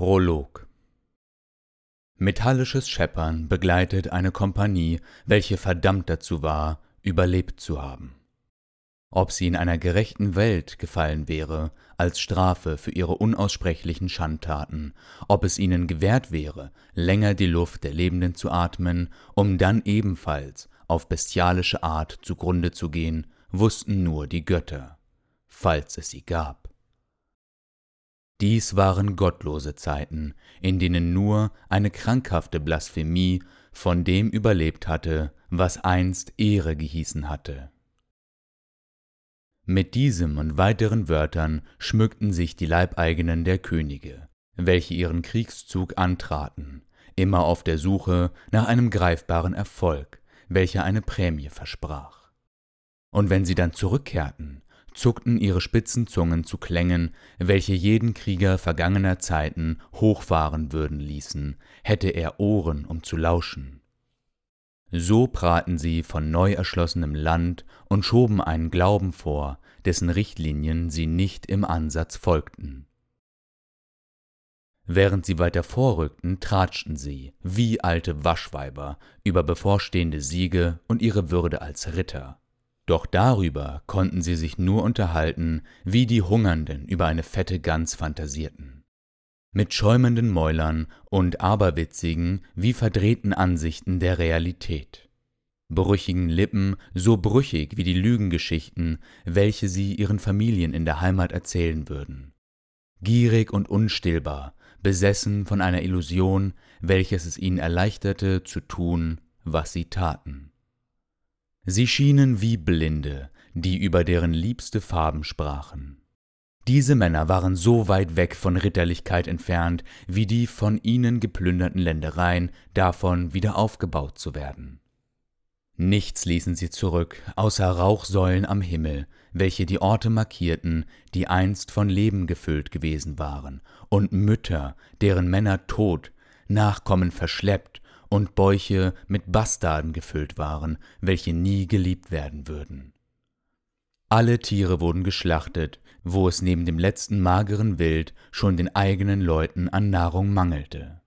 Prolog Metallisches Scheppern begleitet eine Kompanie, welche verdammt dazu war, überlebt zu haben. Ob sie in einer gerechten Welt gefallen wäre, als Strafe für ihre unaussprechlichen Schandtaten, ob es ihnen gewährt wäre, länger die Luft der Lebenden zu atmen, um dann ebenfalls auf bestialische Art zugrunde zu gehen, wussten nur die Götter, falls es sie gab. Dies waren gottlose Zeiten, in denen nur eine krankhafte Blasphemie von dem überlebt hatte, was einst Ehre gehießen hatte. Mit diesem und weiteren Wörtern schmückten sich die Leibeigenen der Könige, welche ihren Kriegszug antraten, immer auf der Suche nach einem greifbaren Erfolg, welcher eine Prämie versprach. Und wenn sie dann zurückkehrten, zuckten ihre spitzen Zungen zu Klängen, welche jeden Krieger vergangener Zeiten hochfahren würden ließen, hätte er Ohren, um zu lauschen. So praten sie von neu erschlossenem Land und schoben einen Glauben vor, dessen Richtlinien sie nicht im Ansatz folgten. Während sie weiter vorrückten, tratschten sie, wie alte Waschweiber, über bevorstehende Siege und ihre Würde als Ritter. Doch darüber konnten sie sich nur unterhalten, wie die Hungernden über eine fette Gans fantasierten. Mit schäumenden Mäulern und aberwitzigen, wie verdrehten Ansichten der Realität. Brüchigen Lippen, so brüchig wie die Lügengeschichten, welche sie ihren Familien in der Heimat erzählen würden. Gierig und unstillbar, besessen von einer Illusion, welches es ihnen erleichterte zu tun, was sie taten. Sie schienen wie Blinde, die über deren liebste Farben sprachen. Diese Männer waren so weit weg von Ritterlichkeit entfernt, wie die von ihnen geplünderten Ländereien davon wieder aufgebaut zu werden. Nichts ließen sie zurück, außer Rauchsäulen am Himmel, welche die Orte markierten, die einst von Leben gefüllt gewesen waren, und Mütter, deren Männer tot, Nachkommen verschleppt und Bäuche mit Bastarden gefüllt waren, welche nie geliebt werden würden. Alle Tiere wurden geschlachtet, wo es neben dem letzten mageren Wild schon den eigenen Leuten an Nahrung mangelte.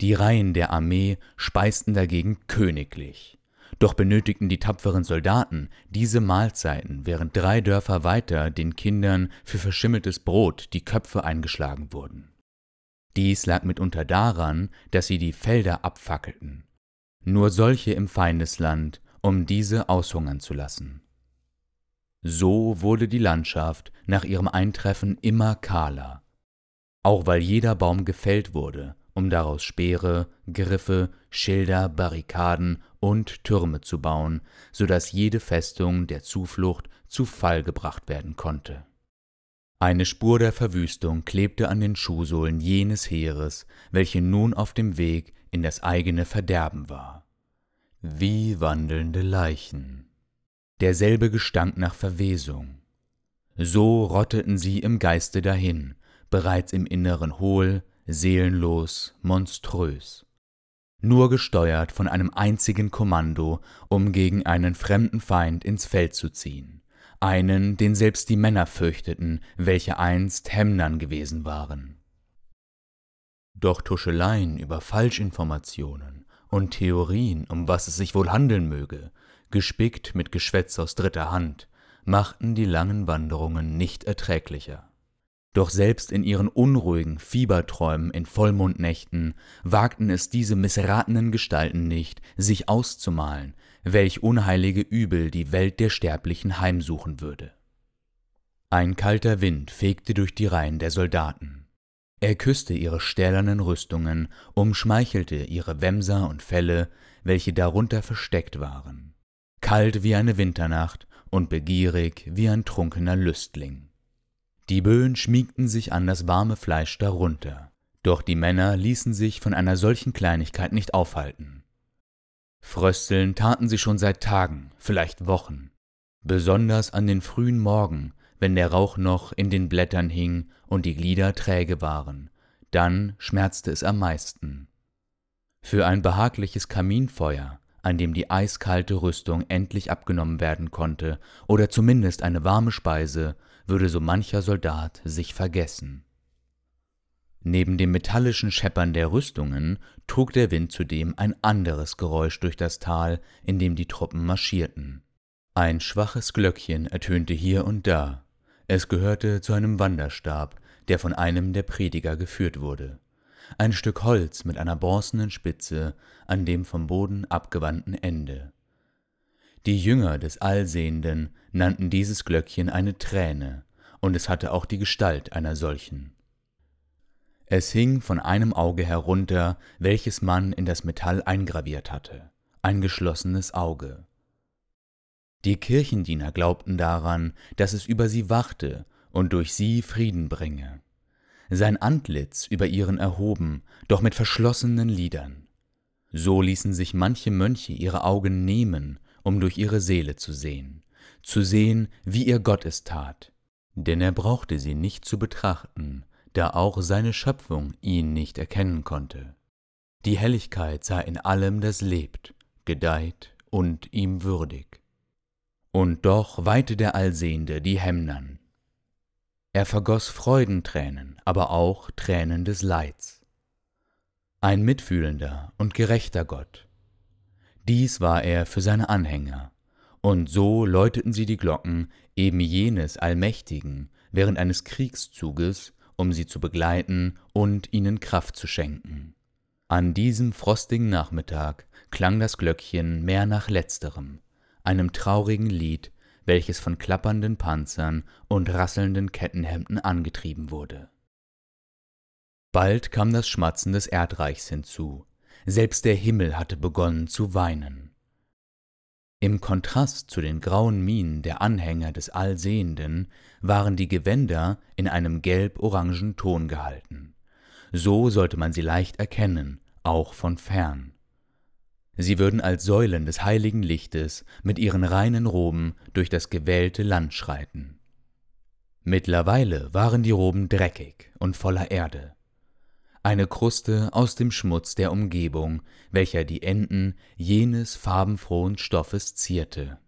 Die Reihen der Armee speisten dagegen königlich. Doch benötigten die tapferen Soldaten diese Mahlzeiten, während drei Dörfer weiter den Kindern für verschimmeltes Brot die Köpfe eingeschlagen wurden. Dies lag mitunter daran, dass sie die Felder abfackelten. Nur solche im Feindesland, um diese aushungern zu lassen. So wurde die Landschaft nach ihrem Eintreffen immer kahler, auch weil jeder Baum gefällt wurde, um daraus Speere, Griffe, Schilder, Barrikaden und Türme zu bauen, so dass jede Festung der Zuflucht zu Fall gebracht werden konnte. Eine Spur der Verwüstung klebte an den Schuhsohlen jenes Heeres, welche nun auf dem Weg in das eigene Verderben war. Wie wandelnde Leichen. Derselbe Gestank nach Verwesung. So rotteten sie im Geiste dahin, bereits im Inneren hohl, seelenlos, monströs. Nur gesteuert von einem einzigen Kommando, um gegen einen fremden Feind ins Feld zu ziehen einen, den selbst die Männer fürchteten, welche einst Hemnern gewesen waren. Doch Tuscheleien über Falschinformationen und Theorien, um was es sich wohl handeln möge, gespickt mit Geschwätz aus dritter Hand, machten die langen Wanderungen nicht erträglicher. Doch selbst in ihren unruhigen Fieberträumen in Vollmondnächten wagten es diese missratenen Gestalten nicht, sich auszumalen, welch unheilige Übel die Welt der Sterblichen heimsuchen würde. Ein kalter Wind fegte durch die Reihen der Soldaten. Er küsste ihre stählernen Rüstungen, umschmeichelte ihre Wämser und Felle, welche darunter versteckt waren. Kalt wie eine Winternacht und begierig wie ein trunkener Lüstling. Die Böen schmiegten sich an das warme Fleisch darunter, doch die Männer ließen sich von einer solchen Kleinigkeit nicht aufhalten. Frösteln taten sie schon seit Tagen, vielleicht Wochen, besonders an den frühen Morgen, wenn der Rauch noch in den Blättern hing und die Glieder träge waren, dann schmerzte es am meisten. Für ein behagliches Kaminfeuer, an dem die eiskalte Rüstung endlich abgenommen werden konnte, oder zumindest eine warme Speise, würde so mancher Soldat sich vergessen. Neben dem metallischen Scheppern der Rüstungen trug der Wind zudem ein anderes Geräusch durch das Tal, in dem die Truppen marschierten. Ein schwaches Glöckchen ertönte hier und da. Es gehörte zu einem Wanderstab, der von einem der Prediger geführt wurde. Ein Stück Holz mit einer bronzenen Spitze an dem vom Boden abgewandten Ende. Die Jünger des Allsehenden nannten dieses Glöckchen eine Träne, und es hatte auch die Gestalt einer solchen. Es hing von einem Auge herunter, welches man in das Metall eingraviert hatte, ein geschlossenes Auge. Die Kirchendiener glaubten daran, dass es über sie wachte und durch sie Frieden bringe. Sein Antlitz über ihren erhoben, doch mit verschlossenen Lidern. So ließen sich manche Mönche ihre Augen nehmen, um durch ihre Seele zu sehen, zu sehen, wie ihr Gott es tat, denn er brauchte sie nicht zu betrachten, da auch seine Schöpfung ihn nicht erkennen konnte. Die Helligkeit sei in allem, das lebt, gedeiht und ihm würdig. Und doch weihte der Allsehende die Hemnern. Er vergoß Freudentränen, aber auch Tränen des Leids. Ein mitfühlender und gerechter Gott. Dies war er für seine Anhänger, und so läuteten sie die Glocken eben jenes Allmächtigen während eines Kriegszuges, um sie zu begleiten und ihnen Kraft zu schenken. An diesem frostigen Nachmittag klang das Glöckchen mehr nach letzterem, einem traurigen Lied, welches von klappernden Panzern und rasselnden Kettenhemden angetrieben wurde. Bald kam das Schmatzen des Erdreichs hinzu, selbst der Himmel hatte begonnen zu weinen. Im Kontrast zu den grauen Mienen der Anhänger des Allsehenden waren die Gewänder in einem gelb-orangen Ton gehalten. So sollte man sie leicht erkennen, auch von fern. Sie würden als Säulen des heiligen Lichtes mit ihren reinen Roben durch das gewählte Land schreiten. Mittlerweile waren die Roben dreckig und voller Erde eine Kruste aus dem Schmutz der Umgebung, welcher die Enden jenes farbenfrohen Stoffes zierte